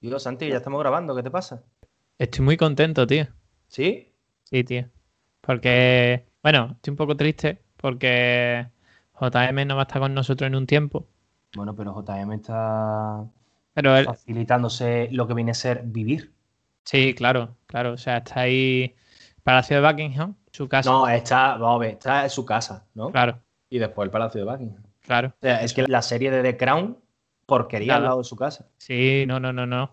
Digo, Santi, ya estamos grabando, ¿qué te pasa? Estoy muy contento, tío. ¿Sí? Sí, tío. Porque, bueno, estoy un poco triste porque JM no va a estar con nosotros en un tiempo. Bueno, pero JM está Pero él, facilitándose lo que viene a ser vivir. sí, claro, claro. O sea, está ahí Palacio de Buckingham, su casa. No, está, vamos a ver, está en su casa, ¿no? Claro, Y después el Palacio de Buckingham. claro. O sea, es que la serie de The Crown, porquería al lado de su casa. Sí, no, no, no, no.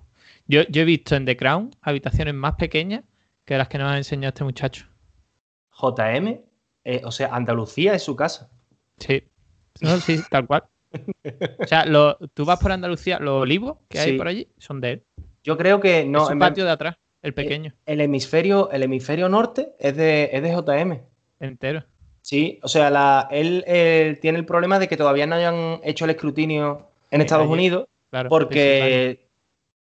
Yo, yo he visto en The Crown habitaciones más pequeñas que las que nos ha enseñado este muchacho. JM, eh, o sea, Andalucía es su casa. Sí. No, sí, tal cual. O sea, lo- tú vas por Andalucía, los olivos que hay Sí. por allí son de él. Yo creo que Es no. en vez- patio de atrás, el pequeño, el hemisferio, el hemisferio norte es de, es de JM. entero. Sí, o sea, la, él, eh, tiene el problema de que todavía no hayan hecho el escrutinio en Estados allí, Unidos Claro, porque...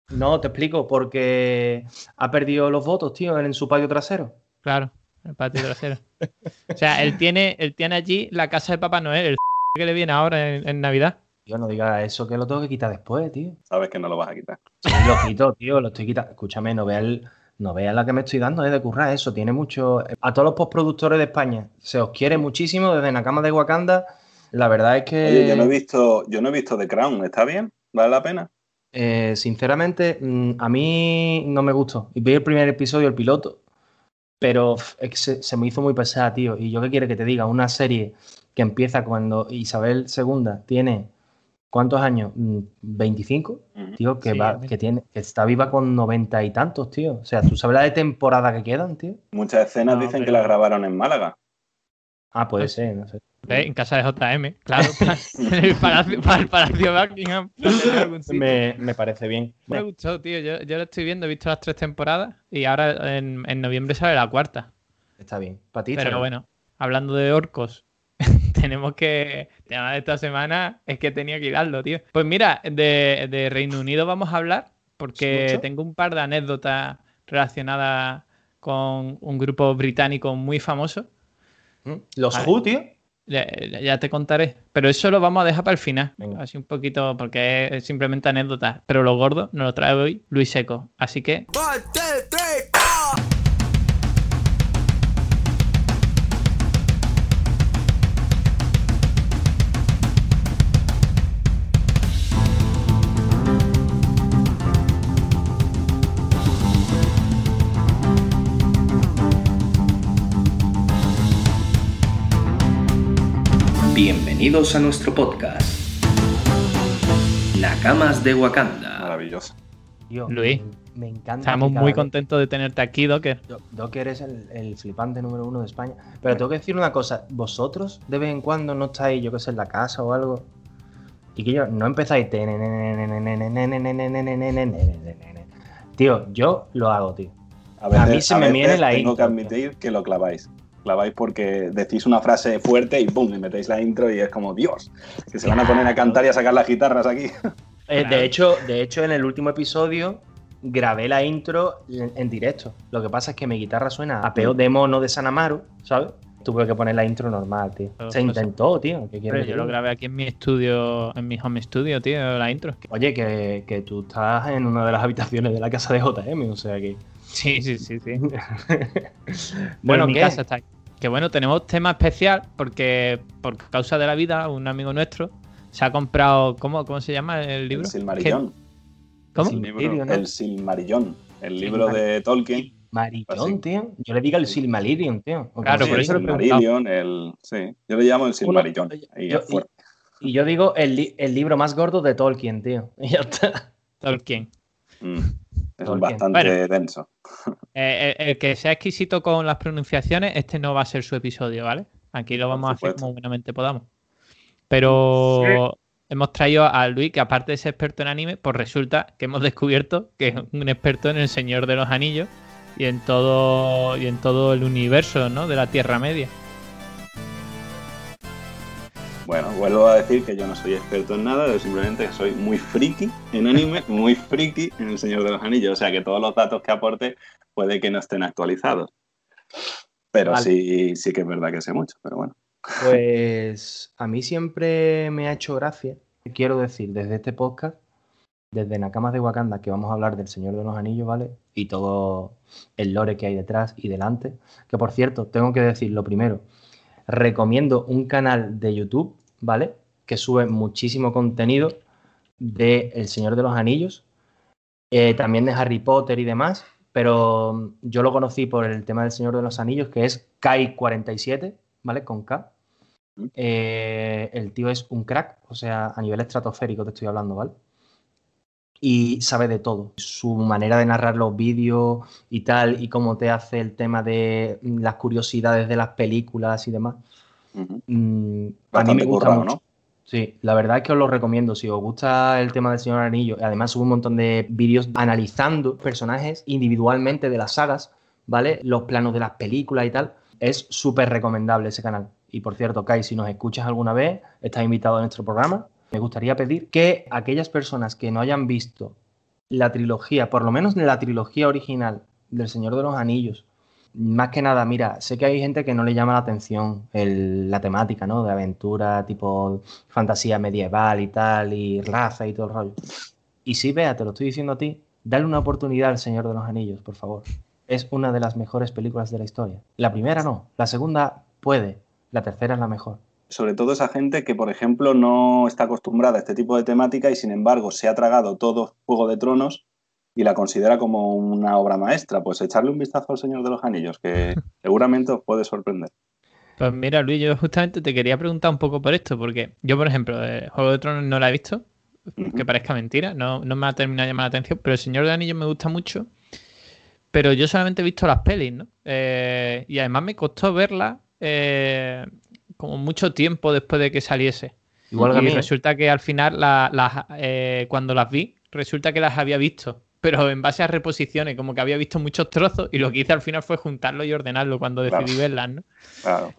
No, te explico, porque ha perdido los votos, tío, en su patio trasero. Claro, el patio trasero. O sea, él tiene, él tiene allí la casa de Papá Noel, el que le viene ahora en, en Navidad. Tío, no digas eso, que lo tengo que quitar después, tío. Sabes que no lo vas a quitar. Sí, lo quito, tío, lo estoy quitando. Escúchame, no veas el- no veas la que me estoy dando, es de currar eso. Tiene mucho. A todos los postproductores de España, se os quiere muchísimo desde Nakama de Wakanda. La verdad es que. Oye, yo no he visto, yo no he visto The Crown, ¿está bien? ¿Vale la pena? Eh, sinceramente, mm, a mí no me gustó. Y vi el primer episodio, el piloto, pero pf, es que se, se me hizo muy pesada, tío. Y yo qué quiere que te diga, una serie que empieza cuando Isabel II tiene, ¿cuántos años? Mm, ¿25? Ujú. Tío, que, Sí, va, que, tiene, que está viva con noventa y tantos, tío. O sea, ¿tú sabes la de temporada que quedan, tío? Muchas escenas No, dicen que las grabaron en Málaga. Ah, puede Pues- ser, no sé. ¿Ves? En casa de JM, claro. para, en el palacio, para el palacio de Buckingham. Me, me parece bien. Me gustó, tío. Yo, yo lo estoy viendo, he visto las tres temporadas y ahora en, en noviembre sale la cuarta. Está bien. Para ti, está Pero bueno, hablando de orcos, tenemos que. El tema de esta semana es que tenía que darlo, tío. Pues mira, de, de Reino Unido vamos a hablar porque ¿Mucho? tengo un par de anécdotas relacionadas con un grupo británico muy famoso. ¿Mm? Los. Who, tío. Ya, ya- te contaré. Pero eso lo vamos a dejar para el final. Venga. Así un poquito, porque es simplemente anécdotas. Pero lo gordo nos lo trae hoy Luis Seco. Así que Bienvenidos a nuestro podcast. Nakamas de Wakanda. Maravilloso. Luis, me, encanta. estamos muy vez- contentos de tenerte aquí, Docker. Do- Docker es el, el flipante número uno de España. Pero tengo que decir una cosa. Vosotros de vez en cuando no estáis, yo que sé, en la casa o algo. Y que yo no empezáis. Tío, yo lo hago, tío. A, mí se me viene veces la Tengo que admitir que lo claváis. Claváis porque decís una frase fuerte y pum, y metéis la intro y es como, Dios, que se van a poner a cantar y a sacar las guitarras aquí. Eh, de, hecho, de hecho, en el último episodio grabé la intro en, en directo. Lo que pasa es que mi guitarra suena a peor de mono de Sanamaru, ¿sabes? Tuve que poner la intro normal, tío. Pero, Se pues, intentó, tío. ¿Qué quieres Hombre, que yo lo grabé aquí en mi estudio, en mi home studio, tío, la intro. Oye, que, que tú estás en una de las habitaciones de la casa de JM, o sea que. Sí, sí, sí, sí. bueno, bueno, mi ¿qué? casa está aquí. Que bueno, tenemos tema especial porque por causa de la vida, un amigo nuestro se ha comprado, ¿cómo, cómo se llama el libro? El Silmarillón. ¿Cómo? El, libro- el Silmarillón. El libro de Tolkien. Marillón, Así. tío. Yo le digo el Silmarillion, tío. Claro, Sí, por el eso lo he Silmarillion, el. Sí, yo le llamo el Silmarillón. y yo-. Y yo digo el, li- el libro más gordo de Tolkien, tío. Y ya está. Tolkien. Mm, Es Tolkien. bastante Bueno. denso. Eh, el, el que sea exquisito con las pronunciaciones, este no va a ser su episodio, ¿vale? Aquí lo vamos a hacer como buenamente podamos. Pero hemos traído a Luis, que aparte de ser experto en anime, pues resulta que hemos descubierto que es un experto en el Señor de los Anillos y en todo, y en todo el universo, ¿no? De la Tierra Media. Bueno, vuelvo a decir que yo no soy experto en nada, yo simplemente soy muy friki en anime, muy friki en El Señor de los Anillos. O sea que todos los datos que aporte puede que no estén actualizados. Pero Vale. sí, sí que es verdad que sé mucho, pero bueno. Pues a mí siempre me ha hecho gracia, quiero decir, desde este podcast, desde Nakamas de Wakanda, que vamos a hablar del Señor de los Anillos, ¿vale? Y todo el lore que hay detrás y delante. Que por cierto, tengo que decir lo primero, recomiendo un canal de YouTube, ¿vale? Que sube muchísimo contenido de El Señor de los Anillos, eh, también de Harry Potter y demás, pero yo lo conocí por el tema del Señor de los Anillos, que es Kai47, ¿vale? Con K. Eh, el tío es un crack, o sea, a nivel estratosférico te estoy hablando, ¿vale? Y sabe de todo. Su manera de narrar los vídeos y tal, y cómo te hace el tema de las curiosidades de las películas y demás. Mm, a mí me gusta mucho. ¿no? Sí, la verdad es que os lo recomiendo. Si os gusta el tema del Señor Anillo, además subo un montón de vídeos analizando personajes individualmente de las sagas, ¿vale? Los planos de las películas y tal. Es súper recomendable ese canal. Y por cierto, Kai, si nos escuchas alguna vez, estás invitado a nuestro programa. Me gustaría pedir que aquellas personas que no hayan visto la trilogía, por lo menos la trilogía original del Señor de los Anillos, más que nada, mira, sé que hay gente que no le llama la atención la temática, ¿no? De aventura, tipo fantasía medieval y tal, y raza y todo el rollo. Y sí, vea, te lo estoy diciendo a ti, dale una oportunidad al Señor de los Anillos, por favor. Es una de las mejores películas de la historia. La primera no, la segunda puede, la tercera es la mejor. Sobre todo esa gente que, por ejemplo, no está acostumbrada a este tipo de temática y, sin embargo, se ha tragado todo Juego de Tronos y la considera como una obra maestra. Pues echarle un vistazo al Señor de los Anillos, que seguramente os puede sorprender. Pues mira, Luis, yo justamente te quería preguntar un poco por esto, porque yo, por ejemplo, el Juego de Tronos no la he visto, que parezca mentira, no, no me ha terminado de llamar la atención, pero el Señor de los Anillos me gusta mucho, pero yo solamente he visto las pelis, ¿no? Eh, y además me costó verla eh, como mucho tiempo después de que saliese. Igual y resulta que al final, eh, cuando las vi, resulta que las había visto, pero en base a reposiciones, como que había visto muchos trozos y lo que hice al final fue juntarlo y ordenarlo cuando decidí verlas, ¿no?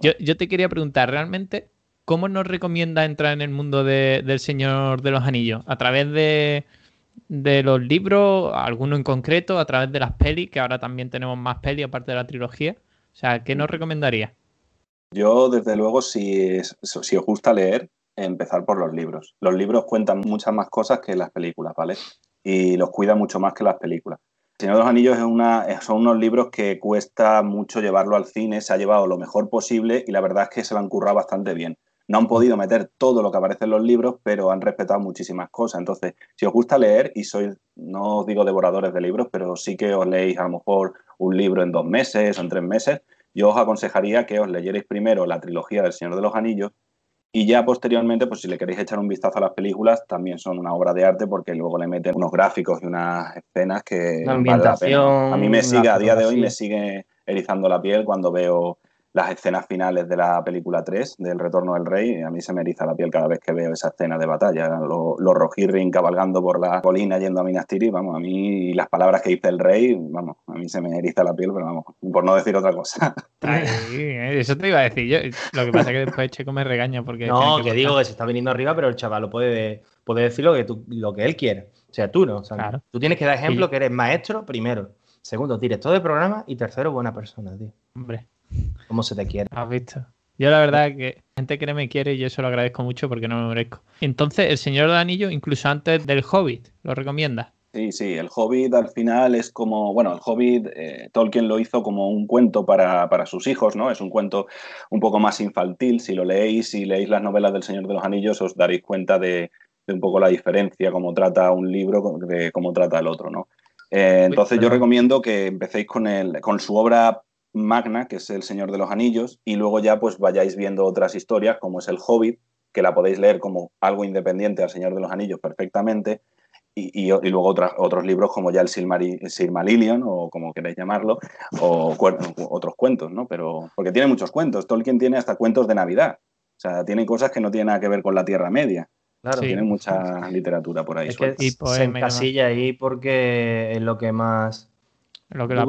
Yo, te quería preguntar, ¿realmente cómo nos recomienda entrar en el mundo del Señor de los Anillos? ¿A través de, de los libros, alguno en concreto, a través de las pelis, que ahora también tenemos más pelis aparte de la trilogía? O sea, ¿qué nos recomendaría? Yo, desde luego, si, si os gusta leer, empezar por los libros. Los libros cuentan muchas más cosas que las películas, ¿vale? Y los cuida mucho más que las películas. El Señor de los Anillos es una, son unos libros que cuesta mucho llevarlo al cine, se ha llevado lo mejor posible y la verdad es que se lo han currado bastante bien. No han podido meter todo lo que aparece en los libros, pero han respetado muchísimas cosas. Entonces, si os gusta leer y sois, no os digo devoradores de libros, pero sí que os leéis a lo mejor un libro en dos meses o en tres meses, yo os aconsejaría que os leyerais primero la trilogía del Señor de los Anillos y ya posteriormente, pues si le queréis echar un vistazo a las películas, también son una obra de arte porque luego le meten unos gráficos y unas escenas que vale la pena. A mí me sigue, a día de hoy me sigue erizando la piel cuando veo las escenas finales de la película 3, del Retorno del Rey, a mí se me eriza la piel cada vez que veo esa escena de batalla. Los lo Rojirrin cabalgando por la colina yendo a Minas Tirith, vamos, a mí las palabras que dice el rey, vamos, a mí se me eriza la piel, pero vamos, por no decir otra cosa. eso te iba a decir yo. Lo que pasa es que después Checo me regaña porque... No, que, digo que se está viniendo arriba, pero el chaval lo puede, puede decir lo que, tú, lo que él quiere. O sea, tú no. Tú tienes que dar ejemplo que eres maestro primero, segundo, director de programa y tercero, buena persona, tío. Hombre. ¿Cómo se te quiere? Has visto. Yo la verdad es que gente que no me quiere y yo eso lo agradezco mucho porque no me merezco. Entonces, El Señor del Anillo, incluso antes del Hobbit, ¿lo recomiendas? Sí, sí, el Hobbit al final es como, bueno, el Hobbit eh, Tolkien lo hizo como un cuento para, para, sus hijos, ¿no? Es un cuento un poco más infantil, si lo leéis, si leéis las novelas del Señor de los Anillos os daréis cuenta de, un poco la diferencia, cómo trata un libro de cómo trata el otro, ¿no? Eh, entonces yo recomiendo que empecéis con, el, con su obra magna, que es El Señor de los Anillos, y luego ya pues vayáis viendo otras historias, como es El Hobbit, que la podéis leer como algo independiente al Señor de los Anillos perfectamente, y, luego otros libros como ya el Silmarillion, o como queráis llamarlo, o otros cuentos, ¿no? Pero, porque tiene muchos cuentos. Tolkien tiene hasta cuentos de Navidad. O sea, tiene cosas que no tienen nada que ver con la Tierra Media. Claro, tiene mucha literatura por ahí. Es que se encasilla ahí porque es lo que más... Lo que lo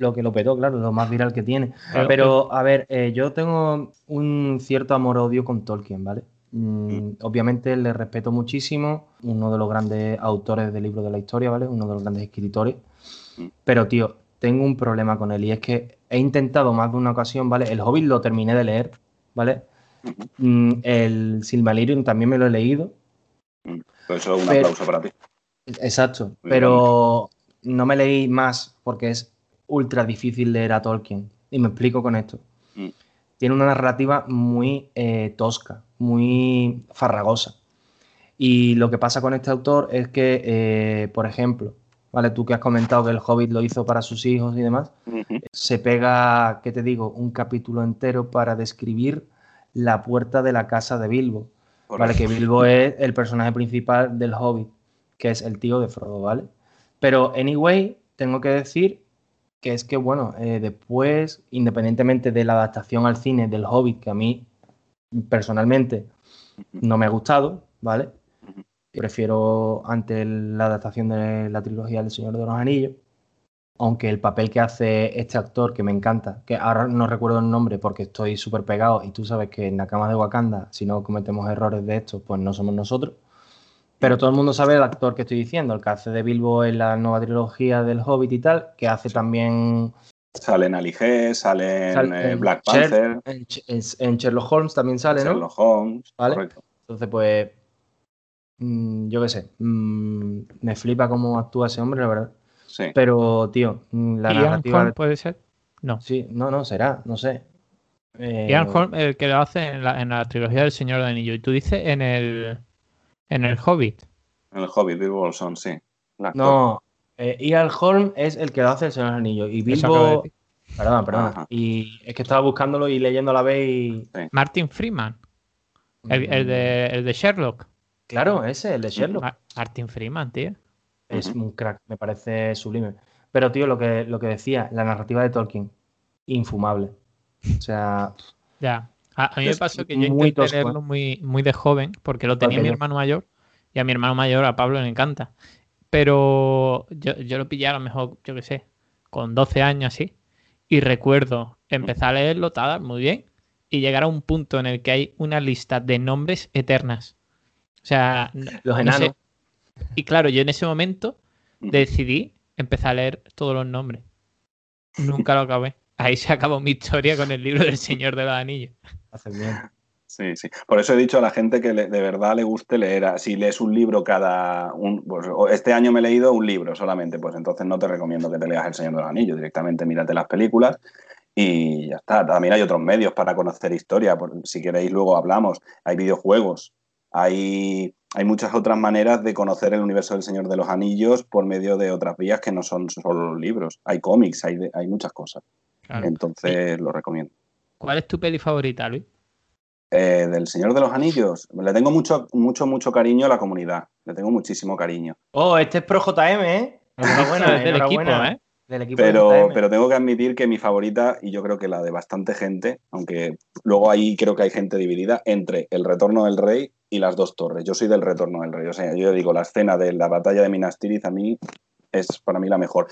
lo que lo petó, claro, lo más viral que tiene. Pero, a ver, eh, yo tengo un cierto amor-odio con Tolkien, ¿vale? Mm, mm. obviamente le respeto muchísimo, uno de los grandes autores de libros de la historia, ¿vale? Uno de los grandes escritores. Mm. Pero, tío, tengo un problema con él y es que he intentado más de una ocasión, ¿vale? El Hobbit lo terminé de leer, ¿vale? el Silmarillion también me lo he leído. Pues eso, un aplauso para ti. Exacto, pero no me leí más porque es ultra difícil leer a Tolkien. Y me explico con esto. Mm. Tiene una narrativa muy eh, tosca, muy farragosa. Y lo que pasa con este autor es que, eh, por ejemplo, ¿vale? Tú que has comentado que el Hobbit lo hizo para sus hijos y demás, se pega, ¿qué te digo? Un capítulo entero para describir la puerta de la casa de Bilbo. ¿Vale? Que Bilbo es el personaje principal del Hobbit, que es el tío de Frodo, ¿vale? Pero, anyway, tengo que decir que es que, bueno, eh, después, independientemente de la adaptación al cine del Hobbit, que a mí personalmente no me ha gustado, ¿vale? Prefiero ante la adaptación de la trilogía del Señor de los Anillos, aunque el papel que hace este actor, que me encanta, que ahora no recuerdo el nombre porque estoy súper pegado y tú sabes que en la cama de Wakanda, si no cometemos errores de estos, pues no somos nosotros. Pero todo el mundo sabe el actor que estoy diciendo, el que hace de Bilbo en la nueva trilogía del Hobbit y tal, que hace también Salen Ali G, salen Sal- eh, en Black Panther, en, Ch- en- en Sherlock Holmes también sale, ¿no? Sherlock Holmes, Vale. correcto. Entonces, pues, mm, yo qué sé, mm, me flipa cómo actúa ese hombre, la verdad. Sí. Pero, tío, mm, la Ian narrativa... De- puede ser. No. Sí, no, no, será, no sé. Eh, Ian Holm, el que lo hace en la, en la trilogía del Señor del Anillo. Y tú dices en el. En el Hobbit. En el Hobbit, Bill Bolson, sí. No, eh, Ian Holm es el que lo hace el Señor Anillo. Y de Bilbo... Perdón, perdón. Ajá. Y es que estaba buscándolo y leyendo a la vez y... Martin Freeman. El, el de, el de Sherlock. Claro, ese, el de Sherlock. Ma- Martin Freeman, tío. Es un crack, me parece sublime. Pero, tío, lo que, lo que decía, la narrativa de Tolkien, infumable. O sea, Ya. A, a mí me pasó que yo intenté tosco, ¿eh? leerlo muy, muy de joven, porque lo tenía mi hermano mayor, y a mi hermano mayor, a Pablo, le encanta. Pero yo, yo lo pillé a lo mejor, yo qué sé, con 12 años así, y recuerdo empezar a leerlo, tal, muy bien, y llegar a un punto en el que hay una lista de nombres eternas. O sea, los no enanos. sé. Y claro, yo en ese momento Ujú. decidí empezar a leer todos los nombres. Nunca lo acabé. Ahí se acabó mi historia con el libro del Señor de los Anillos. Hace bien. Sí, sí. Por eso he dicho a la gente que le- de verdad le guste leer. a- Si lees un libro cada. Un, pues, este año me he leído un libro solamente, pues entonces no te recomiendo que te leas El Señor de los Anillos. Directamente mírate las películas y ya está. También hay otros medios para conocer historia. por- si queréis, luego hablamos. Hay videojuegos. Hay, hay muchas otras maneras de conocer el universo del Señor de los Anillos por medio de otras vías que no son solo los libros. Hay cómics, hay, de- hay muchas cosas. Claro. Entonces lo recomiendo. ¿Cuál es tu peli favorita, Luis? Eh, del Señor de los Anillos, le tengo mucho, mucho, mucho cariño a la comunidad. Le tengo muchísimo cariño. Oh, este es pro JM, ¿eh? Enhorabuena, Es del equipo. ¿eh? Del equipo de Pero, pero tengo que admitir que mi favorita, y yo creo que la de bastante gente, aunque luego ahí creo que hay gente dividida, entre El Retorno del Rey y Las Dos Torres. Yo soy del Retorno del Rey. O sea, yo digo, la escena de la batalla de Minas Tirith a mí es para mí la mejor.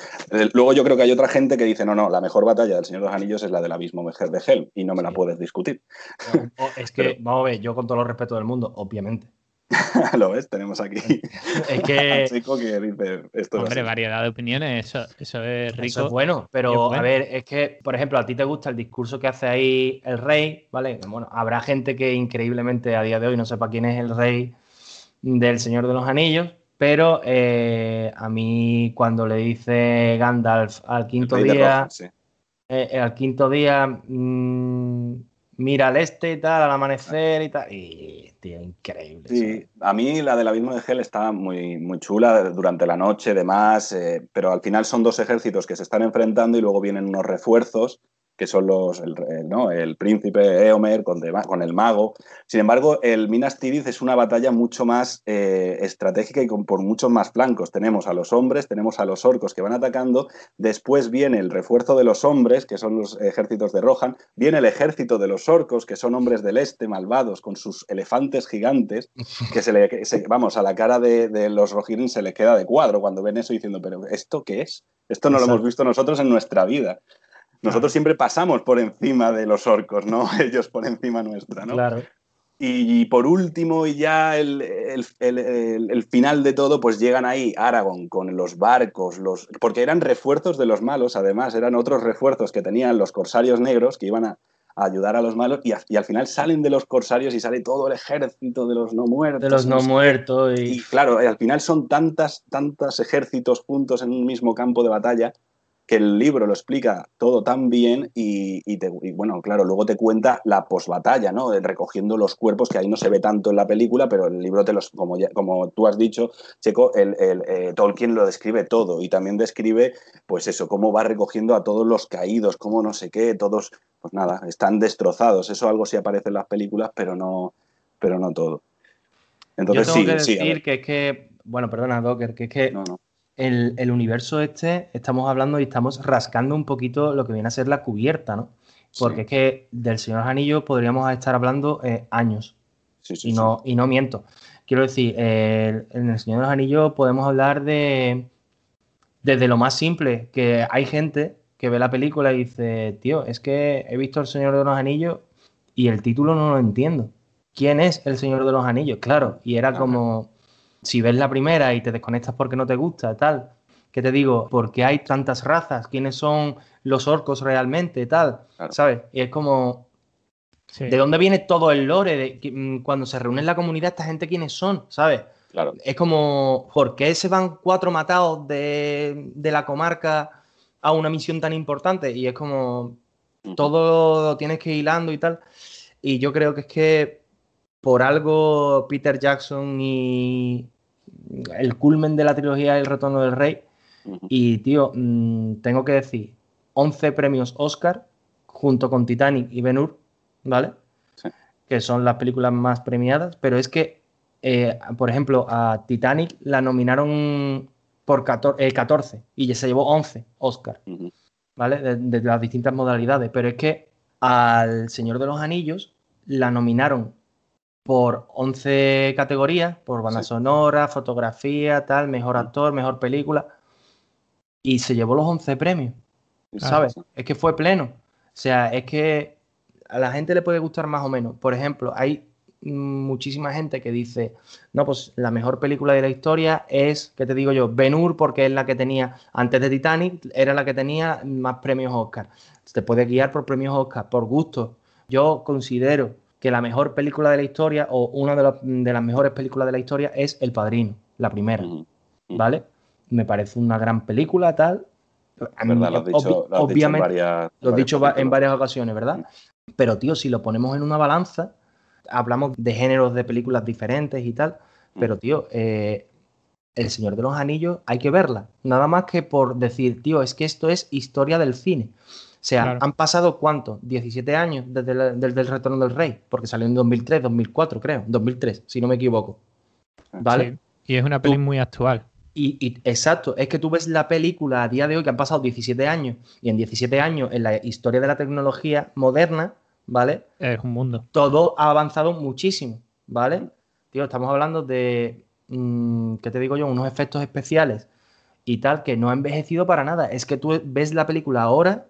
Luego yo creo que hay otra gente que dice, no, no, la mejor batalla del Señor de los Anillos es la del abismo de de Helm, y no me la puedes discutir. No, es que, Pero- vamos a ver, yo con todo el respeto del mundo, obviamente. ¿Lo ves? Tenemos aquí Es que chico que dice, esto es Hombre, así". variedad de opiniones, eso, eso es rico. eso es bueno, pero Es bueno. a ver, es que, por ejemplo, a ti te gusta el discurso que hace ahí el rey, ¿vale? Bueno, habrá gente que increíblemente a día de hoy no sepa quién es el rey del Señor de los Anillos, pero eh, a mí cuando le dice Gandalf al quinto día, sí. eh, al quinto día, mm, mira al este y tal, al amanecer y tal, y tío, increíble. Sí, ¿sabes? a mí la del abismo de Hel está muy, muy chula durante la noche, demás, eh, pero al final son dos ejércitos que se están enfrentando y luego vienen unos refuerzos que son los, el, el- ¿no? el príncipe Eomer con, con el mago. Sin embargo, el Minas Tirith es una batalla mucho más eh, estratégica y con, por muchos más flancos. Tenemos a los hombres, tenemos a los orcos que van atacando, después viene el refuerzo de los hombres, que son los ejércitos de Rohan, viene el ejército de los orcos, que son hombres del este, malvados, con sus elefantes gigantes, que se le, que se- vamos, a la cara de, de los Rohirrim se le queda de cuadro cuando ven eso diciendo, pero ¿esto qué es? Esto no lo hemos visto nosotros en nuestra vida. Nosotros siempre pasamos por encima de los orcos, ¿no? Ellos por encima nuestra, ¿no? Claro. Y, por último, y ya el, el- el- el- final de todo, pues llegan ahí Aragorn con los barcos, los, porque eran refuerzos de los malos, además, eran otros refuerzos que tenían los corsarios negros que iban a, a ayudar a los malos y, a- y al final salen de los corsarios y sale todo el ejército de los no muertos. De los no sé qué. muertos Y y... claro, al final son tantas, tantos ejércitos juntos en un mismo campo de batalla que el libro lo explica todo tan bien y, y te- y, bueno, claro, luego te cuenta la posbatalla, ¿no? Recogiendo los cuerpos, que ahí no se ve tanto en la película, pero el libro te los, como, ya- como tú has dicho, Checo, el, el, eh, Tolkien lo describe todo y también describe, pues eso, cómo va recogiendo a todos los caídos, cómo no sé qué, todos, pues nada, están destrozados. Eso algo sí aparece en las películas, pero no, pero no todo. Entonces Yo tengo sí, que decir que es que, bueno, perdona, Docker, que es que No, no. El, el universo este, estamos hablando y estamos rascando un poquito lo que viene a ser la cubierta, ¿no? Porque Sí. es que del Señor Anillo podríamos estar hablando eh, años. Sí, sí, y no, y no miento. Quiero decir, eh, en El Señor de los Anillos podemos hablar de desde lo más simple, que hay gente que ve la película y dice, tío, es que he visto El Señor de los Anillos y el título no lo entiendo. ¿Quién es El Señor de los Anillos? Claro, y era Ajá. como, si ves la primera y te desconectas porque no te gusta, tal, ¿qué te digo? ¿Por qué hay tantas razas? ¿Quiénes son los orcos realmente? Tal, Claro. ¿sabes? Y es como, Sí. ¿De dónde viene todo el lore? De, que, mm, cuando se reúne en la comunidad, esta gente quiénes son, ¿sabes? Claro. Es como, ¿por qué se van cuatro matados de, de la comarca a una misión tan importante? Y es como, todo lo tienes que ir hilando y tal. Y yo creo que es que por algo Peter Jackson y el culmen de la trilogía El Retorno del Rey. Y, tío, mm, tengo que decir, 11 premios Oscar junto con Titanic y Ben Hur, ¿vale? Sí. Que son las películas más premiadas, pero es que, eh, por ejemplo, a Titanic la nominaron por 14, eh, 14 y ya se llevó 11 Oscar. ¿vale? De, de las distintas modalidades. Pero es que al Señor de los Anillos la nominaron por 11 categorías, por banda Sí. sonora, fotografía, tal, mejor actor, mejor película, y se llevó los 11 premios, Sí, ¿sabes? sí. Es que fue pleno. O sea, es que a la gente le puede gustar más o menos. Por ejemplo, hay muchísima gente que dice, no, pues la mejor película de la historia es, ¿qué te digo yo? Ben Hur, porque es la que tenía, antes de Titanic, era la que tenía más premios Oscar. Te puede guiar por premios Oscar, por gusto. Yo considero que la mejor película de la historia, o una de, las- de las mejores películas de la historia, es El Padrino, la primera. ¿vale? Me parece una gran película, tal. A mí, ¿Verdad? Lo has dicho, obvi- lo has dicho en obviamente, varias. lo he dicho en varias ocasiones, ¿verdad? Pero, tío, si lo ponemos en una balanza, hablamos de géneros de películas diferentes y tal, pero, tío, eh, El Señor de los Anillos hay que verla. Nada más que por decir, tío, es que esto es historia del cine. O sea, Claro. han pasado cuánto? 17 años desde, la- desde el Retorno del Rey, porque salió en 2003, 2004, creo, 2003, si no me equivoco. ¿Vale? Sí. Y es una peli Tú- muy actual. Y, y- exacto, es que tú ves la película a día de hoy que han pasado 17 años y en 17 años en la historia de la tecnología moderna, ¿vale? Es un mundo. Todo ha avanzado muchísimo, ¿vale? Tío, estamos hablando de, mm, ¿qué te digo yo? Unos efectos especiales y tal que no ha envejecido para nada. Es que tú ves la película ahora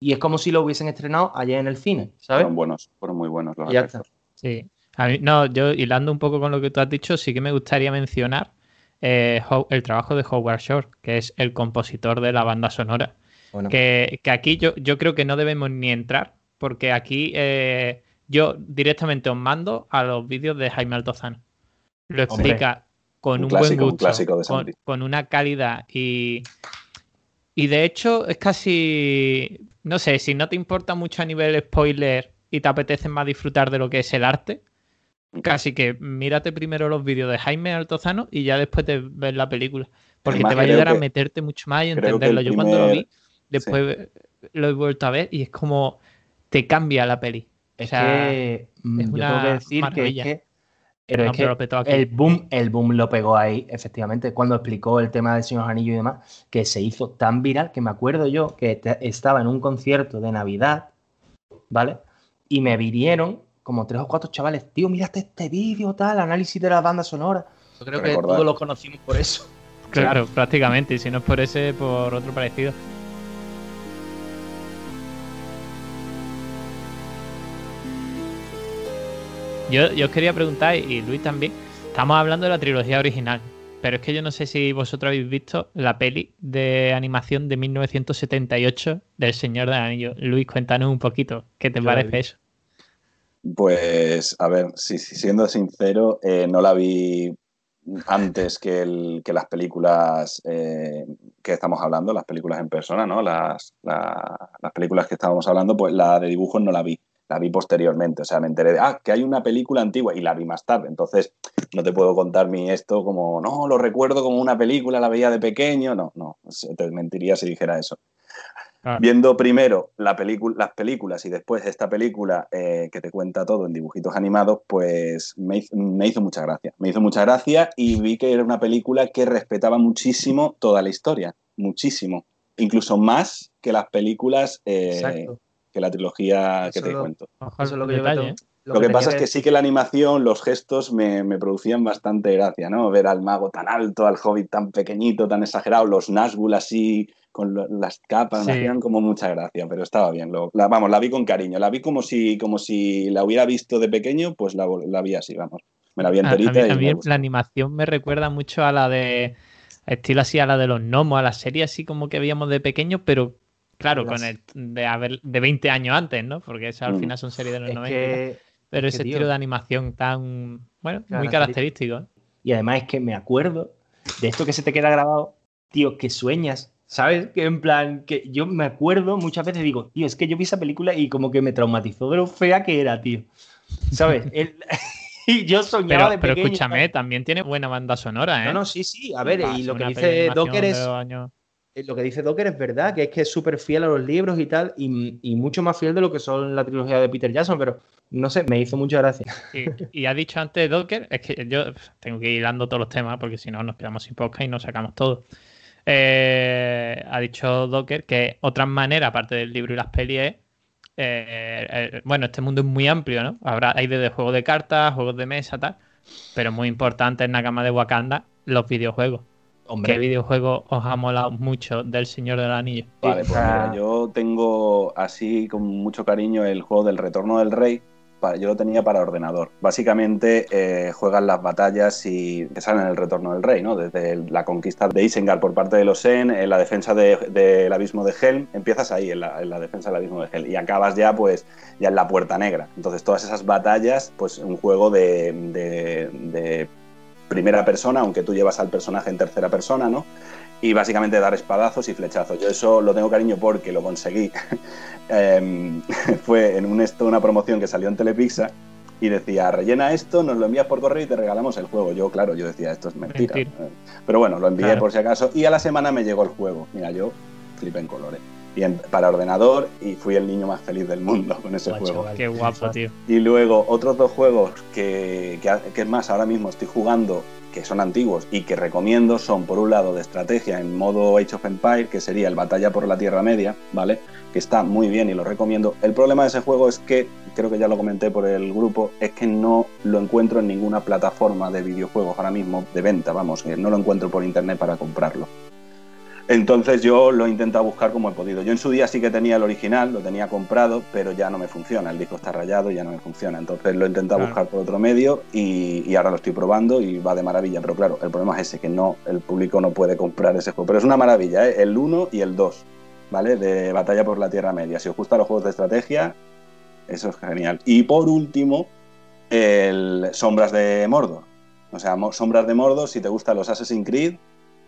y es como si lo hubiesen estrenado ayer en el cine, ¿sabes? Fueron buenos, fueron muy buenos los ya. Sí. A mí, no, yo hilando un poco con lo que tú has dicho, sí que me gustaría mencionar eh, el trabajo de Howard Shore, que es el compositor de la banda sonora. Bueno, Que, que aquí yo, yo creo que no debemos ni entrar, porque aquí eh, yo directamente os mando a los vídeos de Jaime Altozano. Lo Hombre, explica con un un, clásico, buen un gusto, clásico de con, Santi. con una calidad y, y de hecho es casi, no sé, si no te importa mucho a nivel spoiler y te apetece más disfrutar de lo que es el arte, casi que mírate primero los vídeos de Jaime Altozano y ya después te ves la película. Porque Además, te va a ayudar a meterte mucho más y entenderlo. Yo cuando lo vi, después lo he vuelto a ver y es como te cambia la peli. O es sea, que es yo una tengo que decir maravilla. que es que pero No, es pero que lo petó aquí. el boom, el boom lo pegó ahí, efectivamente, cuando explicó el tema del Señor Anillo y demás, que se hizo tan viral que me acuerdo yo que estaba en un concierto de Navidad, ¿vale? Y me vinieron como tres o cuatro chavales, tío, miraste este vídeo, tal, análisis de la banda sonora. Yo creo que todos lo conocimos por eso. Claro, prácticamente. Y si no es por ese, por otro parecido. Yo, yo os quería preguntar, y Luis también, estamos hablando de la trilogía original. pero es que yo no sé si vosotros habéis visto la peli de animación de 1978 del Señor del Anillo. Luis, cuéntanos un poquito, ¿qué te Yo parece eso? Pues, a ver, si, si siendo sincero, eh, no la vi antes que, el- que las películas eh, que estamos hablando, las películas en persona, ¿no? Las, la- las películas que estábamos hablando, pues la de dibujos no la vi, la vi posteriormente. O sea, me enteré de, ah, que hay una película antigua y la vi más tarde. Entonces, no te puedo contar mi esto como, no, lo recuerdo como una película, la veía de pequeño. No, no, te mentiría si dijera eso. Claro. Viendo primero la las películas y después esta película eh, que te cuenta todo en dibujitos animados, pues me hizo, me hizo mucha gracia. Me hizo mucha gracia y vi que era una película que respetaba muchísimo toda la historia. Muchísimo. Incluso más que las películas, eh. Que la trilogía que Eso te lo- cuento. Ojo Eso es lo al que yo detalle, veo. ¿eh? Lo, que pasa es que sí que la animación, los gestos me, me producían bastante gracia, ¿no? Ver al mago tan alto, al hobbit tan pequeñito, tan exagerado, los Nazgûl así con lo- las capas, me hacían como mucha gracia, pero estaba bien. Lo- la- vamos, la vi con cariño, la vi como si, como si la hubiera visto de pequeño, pues la, la vi así, vamos. Me la vi A- a enterita mí- y a me mí gustó. la animación me recuerda mucho a la de estilo así a la de los gnomos, a la serie así como que veíamos de pequeño, pero claro, Las- con el de haber de 20 años antes, ¿no? Porque esa al Mm. final son series de los Es 90. y tal. que, pero es ese estilo de animación tan, bueno, muy Característico. ¿eh? Y además es que me acuerdo de esto que se te queda grabado, tío, que sueñas, ¿sabes? Que en plan, que yo me acuerdo muchas veces, digo, tío, es que yo vi esa película y como que me traumatizó de lo fea que era, tío. ¿Sabes? El- y yo soñaba Pero, de pero pequeño. escúchame, también tiene buena banda sonora, ¿eh? No, no, sí, sí. A ver, y lo que dice Docker es. años- Lo que dice Docker es verdad, que es que es súper fiel a los libros y tal, y, mucho más fiel de lo que son la trilogía de Peter Jackson, pero no sé, me hizo mucha gracia. Y, ha dicho antes Docker, es que yo tengo que ir dando todos los temas porque si no nos quedamos sin podcast y nos sacamos todo. Eh, ha dicho Docker que otra manera, aparte del libro y las pelis, es. eh, eh, bueno, este mundo es muy amplio, ¿no? Habrá, hay desde juegos de cartas, juegos de mesa, tal. Pero muy importante en la cama de Wakanda, los videojuegos. ¿Qué videojuego os ha molado mucho del Señor del Anillo? Vale, pues Ah. mira, yo tengo así con mucho cariño el juego del Retorno del Rey. Yo lo tenía para ordenador. Básicamente eh, juegan las batallas y que salen en el Retorno del Rey, ¿no? Desde la conquista de Isengard por parte de los En, en la defensa de- del abismo de Helm. Empiezas ahí en la, en la defensa del abismo de Helm y acabas ya, pues, ya en la Puerta Negra. Entonces todas esas batallas, pues un juego de, de- de primera persona, aunque tú llevas al personaje en tercera persona, ¿no? y básicamente dar espadazos y flechazos. Yo eso lo tengo cariño porque lo conseguí. Em, fue en un esto, una promoción que salió en Telepizza y decía, rellena esto, nos lo envías por correo y te regalamos el juego. Yo, claro, yo decía, esto es mentira. Mentira. Pero bueno, lo envié Claro. por si acaso y a la semana me llegó el juego. Mira, yo flipé en colores. Y en- para ordenador y fui el niño más feliz del mundo con ese juego. Qué guapo, tío. Y luego otros dos juegos que, que, que es más, ahora mismo estoy jugando, que son antiguos y que recomiendo, son por un lado de estrategia en modo Age of Empire, que sería el Batalla por la Tierra Media, ¿vale? Que está muy bien y lo recomiendo. El problema de ese juego es que, creo que ya lo comenté por el grupo, es que no lo encuentro en ninguna plataforma de videojuegos ahora mismo de venta, vamos, no lo encuentro por internet para comprarlo. Entonces yo lo he intentado buscar como he podido. Yo en su día sí que tenía el original, lo tenía comprado, pero ya no me funciona. El disco está rayado y ya no me funciona. Entonces lo he intentado Claro. buscar por otro medio y, y ahora lo estoy probando y va de maravilla. Pero claro, el problema es ese, que no, el público no puede comprar ese juego. Pero es una maravilla, ¿eh? el 1 y el 2, ¿vale? De Batalla por la Tierra Media. Si os gustan los juegos de estrategia, eso es genial. Y por último, el Sombras de Mordor. O sea, Sombras de Mordor, si te gustan los Assassin's Creed,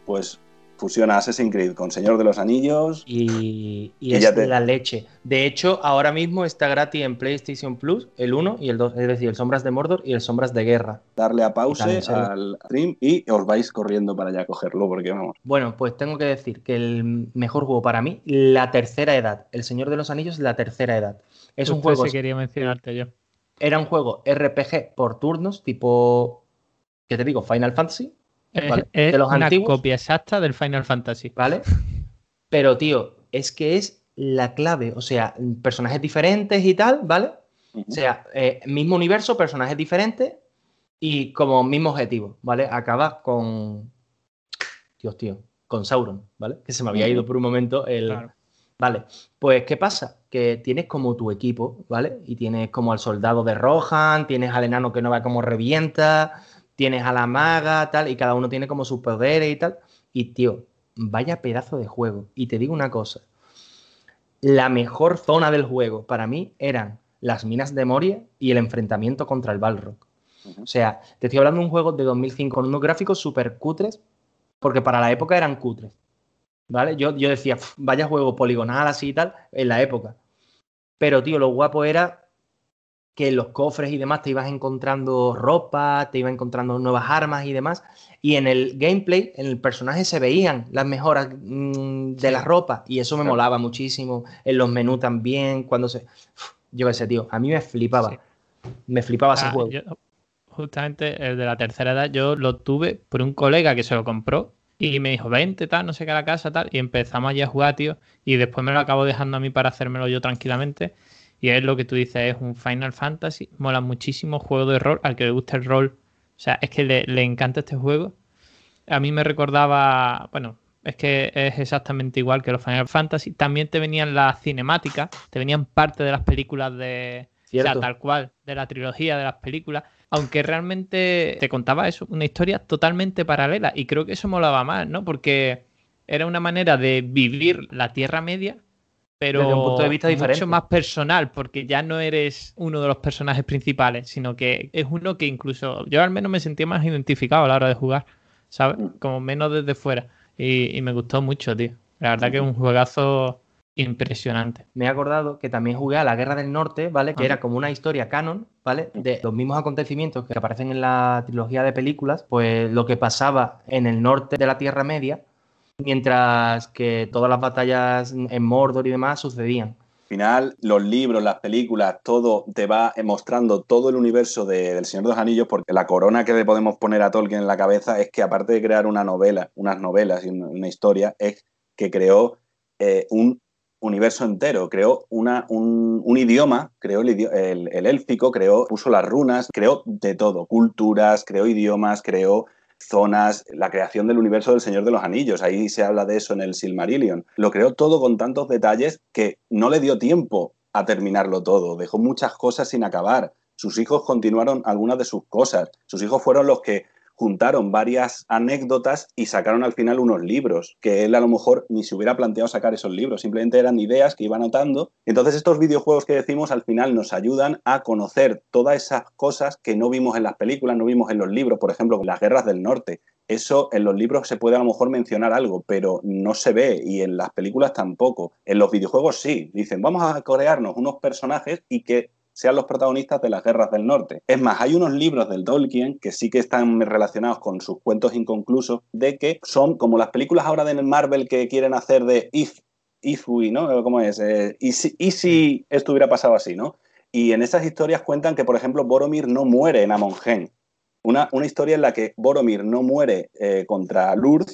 pues fusiona Assassin's Creed con Señor de los Anillos. Y, y Y es te- la leche. De hecho, ahora mismo está gratis en PlayStation Plus el 1 y el 2, es decir, el Sombras de Mordor y el Sombras de Guerra. Darle a pause al stream y os vais corriendo para allá a cogerlo, porque vamos. Bueno, pues tengo que decir que el mejor juego para mí, la tercera edad. El Señor de los Anillos, la tercera edad. Es un juego, ese quería mencionarte yo. era un juego RPG por turnos, tipo, ¿qué te digo? Final Fantasy, Vale, es de los una antiguos. copia exacta del Final Fantasy. ¿vale? Pero, tío, es que es la clave. O sea, personajes diferentes y tal, ¿vale? O sea, eh, mismo universo, personajes diferentes y como mismo objetivo, ¿vale? Acabas con. Dios, tío. Con Sauron, ¿vale? Que se me había ido por un momento el. Claro. Vale. Pues, ¿qué pasa? Que tienes como tu equipo, ¿vale? Y tienes como al soldado de Rohan, tienes al enano que no va como revienta, tienes a la maga, tal, y cada uno tiene como sus poderes y tal. Y tío, vaya pedazo de juego. Y te digo una cosa, la mejor zona del juego para mí eran las minas de Moria y el enfrentamiento contra el Balrog. O sea, te estoy hablando de un juego de 2005 con unos gráficos súper cutres, porque para la época eran cutres. ¿Vale? Yo, yo decía, vaya juego poligonal así y tal, en la época. Pero, tío, lo guapo era que en los cofres y demás te ibas encontrando ropa, te ibas encontrando nuevas armas y demás. Y en el gameplay, en el personaje se veían las mejoras mm, de la ropa y eso me molaba muchísimo. En los menús también, cuando se... yo qué sé, tío, a mí me flipaba. Me flipaba ese ah, juego. justamente el de la tercera edad, yo lo tuve por un colega que se lo compró y me dijo, vente, tal, no sé qué a la casa, tal. Y empezamos allí a jugar, tío. Y después me lo acabo dejando a mí para hacérmelo yo tranquilamente. Y es lo que tú dices, es un Final Fantasy, mola muchísimo, juego de rol, al que le gusta el rol, o sea, es que le, encanta este juego. A mí me recordaba, bueno, es que es exactamente igual que los Final Fantasy. También te venían las cinemáticas, te venían parte de las películas de, o sea, tal cual, de la trilogía de las películas. Aunque realmente te contaba eso, una historia totalmente paralela. Y creo que eso molaba más, ¿no? Porque era una manera de vivir la Tierra Media pero Desde un punto de vista mucho más personal, porque ya no eres uno de los personajes principales, sino que es uno que incluso yo al menos me sentía más identificado a la hora de jugar, ¿sabes? Mm. Como menos desde fuera. Y, me gustó mucho, tío. La verdad que es un juegazo impresionante. Me he acordado que también jugué a la Guerra del Norte, ¿vale? Que era como una historia canon, ¿vale? De los mismos acontecimientos que aparecen en la trilogía de películas, pues lo que pasaba en el norte de la Tierra Media, mientras que todas las batallas en Mordor y demás sucedían. Al final, los libros, las películas, todo te va mostrando todo el universo del Señor de los Anillos, porque la corona que le podemos poner a Tolkien en la cabeza es que aparte de crear una novela, unas novelas y una historia, es que creó eh, un universo entero, creó una, un, idioma, creó el, el, el, élfico, creó, puso las runas, creó de todo, culturas, creó idiomas, creó zonas, la creación del universo del Señor de los Anillos, ahí se habla de eso en el Silmarillion. Lo creó todo con tantos detalles que no le dio tiempo a terminarlo todo, dejó muchas cosas sin acabar. Sus hijos continuaron algunas de sus cosas. Sus hijos fueron los que juntaron varias anécdotas y sacaron al final unos libros, que él a lo mejor ni se hubiera planteado sacar esos libros, simplemente eran ideas que iba anotando. Entonces estos videojuegos que decimos al final nos ayudan a conocer todas esas cosas que no vimos en las películas, no vimos en los libros, por ejemplo, las guerras del norte. Eso en los libros se puede a lo mejor mencionar algo, pero no se ve y en las películas tampoco. En los videojuegos sí, dicen, vamos a crearnos unos personajes y que sean los protagonistas de las guerras del norte. Es más, hay unos libros del Tolkien que sí que están relacionados con sus cuentos inconclusos, de que son como las películas ahora de Marvel que quieren hacer de If, If We, ¿no? ¿Cómo es? Eh, y, si, y si esto hubiera pasado así, ¿no? Y en esas historias cuentan que, por ejemplo, Boromir no muere en Amongen. Una, una historia en la que Boromir no muere eh, contra Lurth,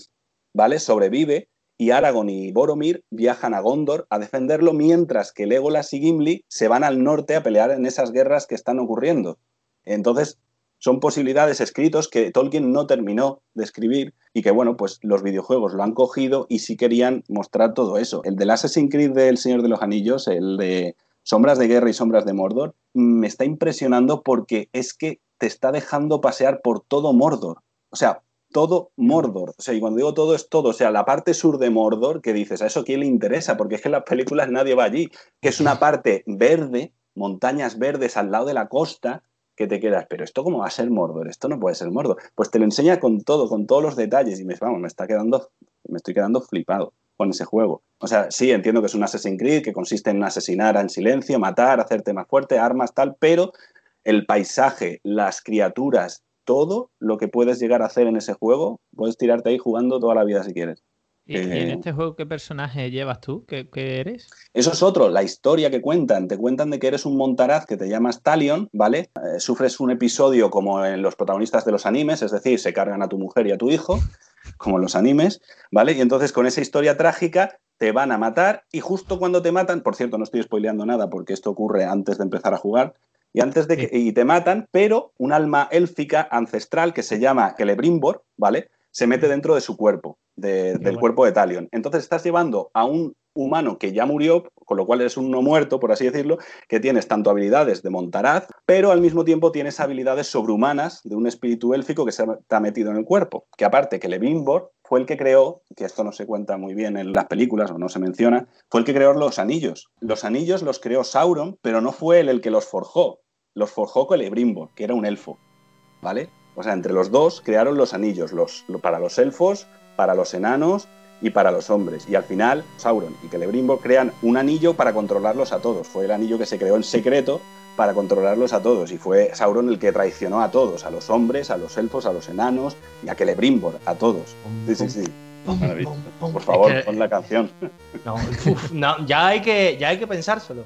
¿vale? Sobrevive y Aragorn y Boromir viajan a Gondor a defenderlo mientras que Legolas y Gimli se van al norte a pelear en esas guerras que están ocurriendo. Entonces, son posibilidades escritos que Tolkien no terminó de escribir y que, bueno, pues los videojuegos lo han cogido y sí querían mostrar todo eso. El del Assassin's Creed del Señor de los Anillos, el de Sombras de Guerra y Sombras de Mordor, me está impresionando porque es que te está dejando pasear por todo Mordor. O sea, todo Mordor. O sea, y cuando digo todo es todo. O sea, la parte sur de Mordor, que dices, ¿a eso quién le interesa? Porque es que en las películas nadie va allí. Que es una parte verde, montañas verdes al lado de la costa, que te quedas, pero ¿esto cómo va a ser Mordor? Esto no puede ser Mordor. Pues te lo enseña con todo, con todos los detalles. Y me, vamos, me está quedando, me estoy quedando flipado con ese juego. O sea, sí, entiendo que es un Assassin's Creed que consiste en asesinar en silencio, matar, hacerte más fuerte, armas, tal, pero el paisaje, las criaturas, todo lo que puedes llegar a hacer en ese juego, puedes tirarte ahí jugando toda la vida si quieres. ¿Y, en eh, este juego qué personaje llevas tú? ¿Qué, eres? Eso es otro, la historia que cuentan. Te cuentan de que eres un montaraz que te llamas Talion, ¿vale? Eh, sufres un episodio como en los protagonistas de los animes, es decir, se cargan a tu mujer y a tu hijo, como en los animes, ¿vale? Y entonces con esa historia trágica te van a matar y justo cuando te matan, por cierto, no estoy spoileando nada porque esto ocurre antes de empezar a jugar, y antes de que y te matan, pero un alma élfica ancestral que se llama Celebrimbor, ¿vale? Se mete dentro de su cuerpo, del cuerpo de Talion. Entonces estás llevando a un humano que ya murió, con lo cual eres un no muerto, por así decirlo, que tienes tanto habilidades de montaraz, pero al mismo tiempo tienes habilidades sobrehumanas de un espíritu élfico que se ha metido en el cuerpo. Que aparte que Levimbor fue el que creó, que esto no se cuenta muy bien en las películas o no se menciona, fue el que creó los anillos. Los anillos los creó Sauron, pero no fue él el que los forjó. Los forjó Celebrimbor, que era un elfo. ¿Vale? O sea, entre los dos crearon los anillos, los, para los elfos, para los enanos y para los hombres. Y al final, Sauron y Celebrimbor crean un anillo para controlarlos a todos. Fue el anillo que se creó en secreto para controlarlos a todos. Y fue Sauron el que traicionó a todos, a los hombres, a los elfos, a los enanos y a Celebrimbor, a todos. Sí, sí, sí. Por favor, pon la canción. No, ya hay que, ya hay que pensárselo.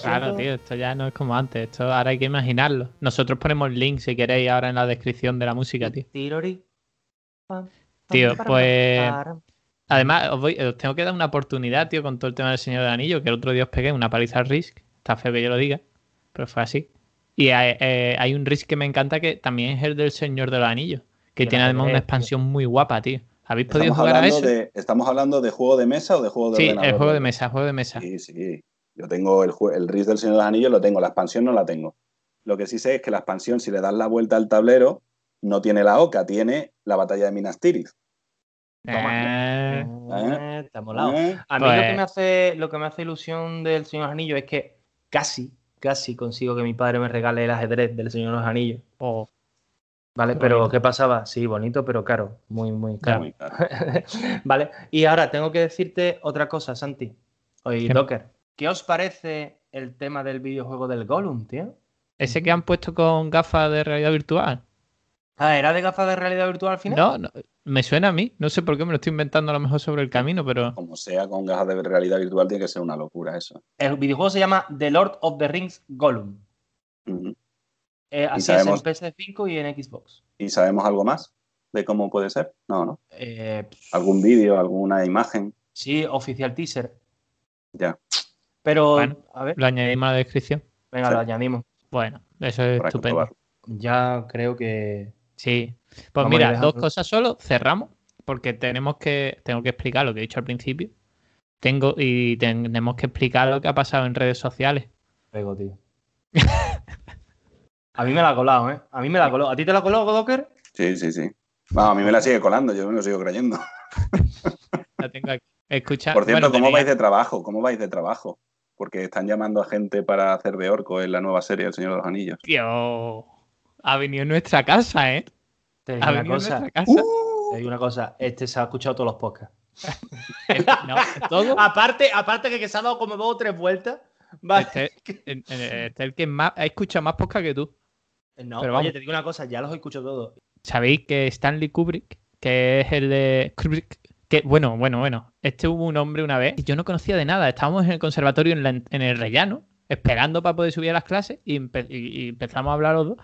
claro, tío, esto ya no es como antes. Esto ahora hay que imaginarlo. Nosotros ponemos link si queréis ahora en la descripción de la música, tío. Tío, pues. Además, os, voy, os, tengo que dar una oportunidad, tío, con todo el tema del Señor del Anillo, que el otro día os pegué una paliza al Risk. Está feo que yo lo diga, pero fue así. Y hay, eh, un Risk que me encanta que también es el del Señor de los Anillos, que tiene además una expansión muy guapa, tío. ¿Habéis podido jugar a eso? ¿Estamos hablando de juego de mesa o de juego de sí, el juego de mesa, juego de mesa. Sí, sí. Yo tengo el, el Risk del Señor de los Anillos, lo tengo. La expansión no la tengo. Lo que sí sé es que la expansión, si le das la vuelta al tablero, no tiene la oca, tiene la batalla de Minas Tirith. Eh, eh, está molado. Eh. A mí lo, que pues me hace, lo que me hace ilusión del Señor de los Anillos es que casi, casi consigo que mi padre me regale el ajedrez del Señor de los Anillos. Oh. Vale, pero ¿qué pasaba? Sí, bonito, pero caro. Muy, muy caro. vale, y ahora tengo que decirte otra cosa, Santi. Oye, Docker. ¿Qué os parece el tema del videojuego del Gollum, tío? Ese que han puesto con gafas de realidad virtual. Ah, ¿era de gafas de realidad virtual al final? No, no, me suena a mí. No sé por qué me lo estoy inventando a lo mejor sobre el camino, pero. Como sea con gafas de realidad virtual, tiene que ser una locura eso. El videojuego se llama The Lord of the Rings Gollum. Eh, así es en PS5 y en Xbox. ¿Y sabemos algo más de cómo puede ser? No, ¿no? Eh, ¿Algún vídeo, alguna imagen? Sí, oficial teaser. Ya. Pero, a ver. Lo añadimos a la descripción. Venga, lo añadimos. Bueno, eso es estupendo. Ya creo que Sí. Pues mira, dos cosas solo, cerramos, porque tenemos que, tengo que explicar lo que he dicho al principio. Tengo, y tenemos que explicar lo que ha pasado en redes sociales. Pego, tío. a mí me la ha colado, ¿eh? A mí me la ha colado. ¿A ti te la ha colado, Docker? Sí, sí, sí. a mí me la sigue colando, yo me lo sigo creyendo. la tengo aquí. Escucha, Por cierto, ¿cómo vais de trabajo? ¿Cómo vais de trabajo? Porque están llamando a gente para hacer de orco en la nueva serie El Señor de los Anillos. Tío ha venido en nuestra casa, ¿eh? Te digo una cosa. Uh. Te digo una cosa. Este se ha escuchado todos los podcasts. no, ¿todo? aparte, aparte que, se ha dado como dos o tres vueltas. Este, este, es el que más ha escuchado más podcasts que tú. No, Pero oye, te digo una cosa, ya los escucho todos. ¿Sabéis que Stanley Kubrick, que es el de Kubrick, que bueno, bueno, bueno, este hubo un hombre una vez y yo no conocía de nada. Estábamos en el conservatorio en, el rellano, esperando para poder subir a las clases y, y empezamos a hablar los dos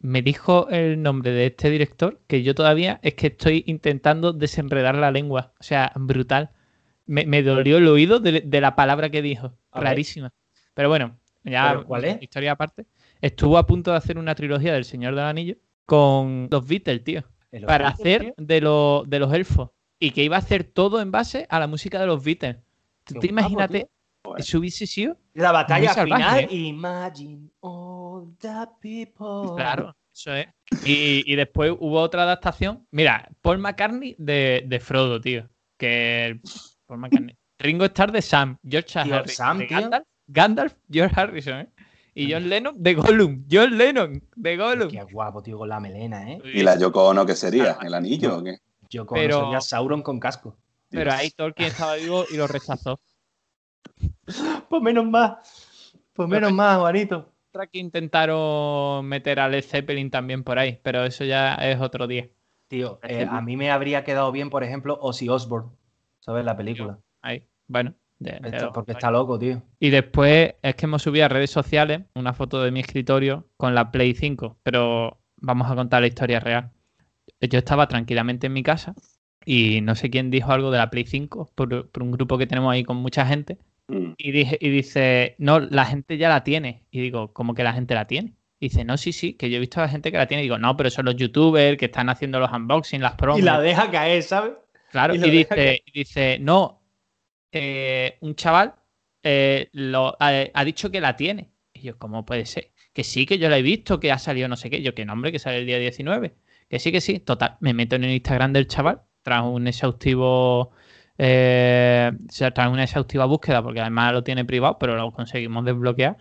me dijo el nombre de este director que yo todavía es que estoy intentando desenredar la lengua. O sea, brutal. Me, dolió el oído de, la palabra que dijo. Rarísima. Pero bueno, ya ¿Cuál es? historia aparte. Estuvo a punto de hacer una trilogía del Señor del Anillo con los Beatles, tío. Para hacer de, de los elfos. Y que iba a hacer todo en base a la música de los Beatles. ¿Tú te imagínate eso hubiese sido la batalla final. ¿eh? Imagine all the people. Claro, eso es. Y, después hubo otra adaptación. Mira, Paul McCartney de, de Frodo, tío. Que Paul McCartney. Ringo Starr de Sam. George Harrison. Gandalf, Gandalf, George Harrison, ¿eh? Y John Lennon de Gollum. John Lennon de Gollum. Qué guapo, tío, con la melena, ¿eh? ¿Y la Yoko Ono qué sería? ¿El anillo o qué? Yoko Ono sería Sauron con casco. Pero ahí Tolkien estaba vivo y lo rechazó. pues menos más. Pues menos más, Juanito. que intentaron meter a Led Zeppelin también por ahí, pero eso ya es otro día. Tío, eh, a mí me habría quedado bien, por ejemplo, Ozzy Osbourne, ¿sabes? La película. Ahí, bueno. Porque está loco, tío. Y después es que hemos subido a redes sociales una foto de mi escritorio con la Play 5, pero vamos a contar la historia real. Yo estaba tranquilamente en mi casa y no sé quién dijo algo de la Play 5 por un grupo que tenemos ahí con mucha gente Mm. Y, dije, y dice, no, la gente ya la tiene. Y digo, ¿cómo que la gente la tiene? Y dice, no, sí, sí, que yo he visto a la gente que la tiene. Y digo, no, pero son los youtubers que están haciendo los unboxing, las promos. Y la deja caer, ¿sabes? Claro, y, dice, dice, no, eh, un chaval eh, lo, ha, dicho que la tiene. Y yo, ¿cómo puede ser? Que sí, que yo la he visto, que ha salido no sé qué. Yo, que nombre, que sale el día 19. Que sí, que sí. Total, me meto en el Instagram del chaval, tras un exhaustivo. Eh, tras una exhaustiva búsqueda, porque además lo tiene privado, pero lo conseguimos desbloquear.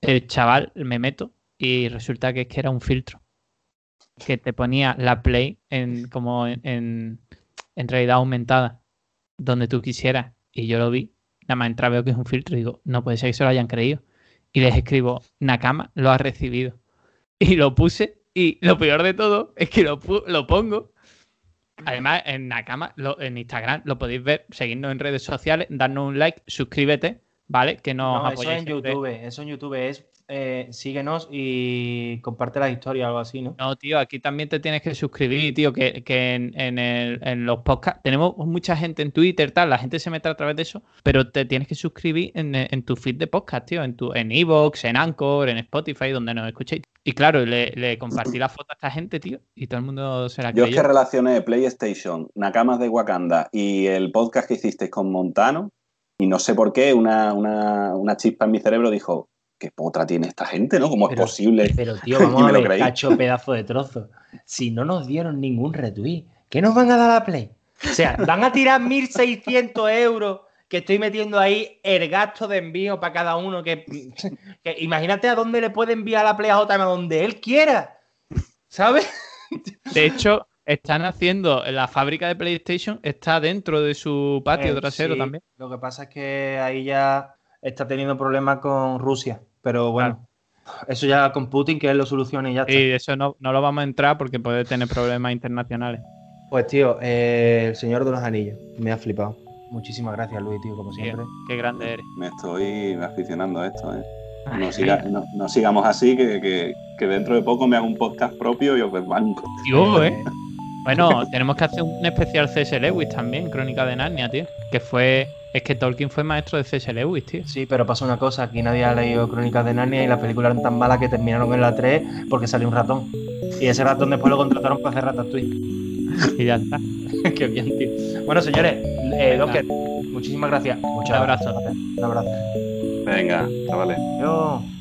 El chaval me meto y resulta que es que era un filtro. Que te ponía la play en como en, en realidad aumentada, donde tú quisieras. Y yo lo vi, nada más entra veo que es un filtro y digo, no puede ser que se lo hayan creído. Y les escribo, Nakama lo ha recibido. Y lo puse y lo peor de todo es que lo, lo pongo. Además, en Nakama, lo- en Instagram, lo podéis ver, seguirnos en redes sociales, darnos un like, suscríbete, ¿vale? Que nos No, eso en. YouTube, eso en YouTube es eh, síguenos y comparte la historia o algo así, ¿no? No, tío, aquí también te tienes que suscribir, tío, que, que en, en el- en los podcasts tenemos mucha gente en Twitter, tal, la gente se mete a través de eso, pero te tienes que suscribir en, en tu feed de podcast, tío, en tu en Evox, en Anchor, en Spotify, donde nos escuchéis. Y claro, le, le compartí la foto a esta gente, tío, y todo el mundo se la Yo es que relacioné PlayStation, Nakamas de Wakanda y el podcast que hicisteis con Montano, y no sé por qué, una, una, una chispa en mi cerebro dijo, ¿qué potra tiene esta gente, no? ¿Cómo Pero- es posible? Pero, tío, vamos me a lo ver, cacho pedazo de trozo. Si no nos dieron ningún retweet, ¿qué nos van a dar a Play? O sea, van a tirar 1.600 euros que estoy metiendo ahí el gasto de envío para cada uno. Que, que imagínate a dónde le puede enviar la Play a JM, a donde él quiera. ¿Sabes? De hecho, están haciendo la fábrica de PlayStation, está dentro de su patio Eh, trasero sí, también. Lo que pasa es que ahí ya está teniendo problemas con Rusia. Pero bueno, eso ya con Putin que él lo solucione y ya está. Y eso no, no lo vamos a entrar porque puede tener problemas internacionales. Pues tío, eh, el Señor de los Anillos, me ha flipado. Muchísimas gracias, Luis, tío, como Tío, siempre. qué grande eres. Me estoy aficionando a esto, ¿eh? No, siga- no- no sigamos así, que, que- que dentro de poco me hago un podcast propio y os banco. Tío, ¿eh? Bueno, tenemos que hacer un especial C.S. Lewis también, Crónica de Narnia, tío. Que fue. Es que Tolkien fue maestro de C.S. Lewis, tío. Sí, pero pasa una cosa, aquí nadie ha leído Crónicas de Narnia y las películas eran tan malas que terminaron en la 3 porque salió un ratón. Y ese ratón después lo contrataron para hacer Ratatouille. Y ya está. Qué bien, tío. Bueno, señores, eh. Docker, muchísimas gracias. Muchas Un abrazo. gracias. Un abrazo. Venga, chavales. Adiós.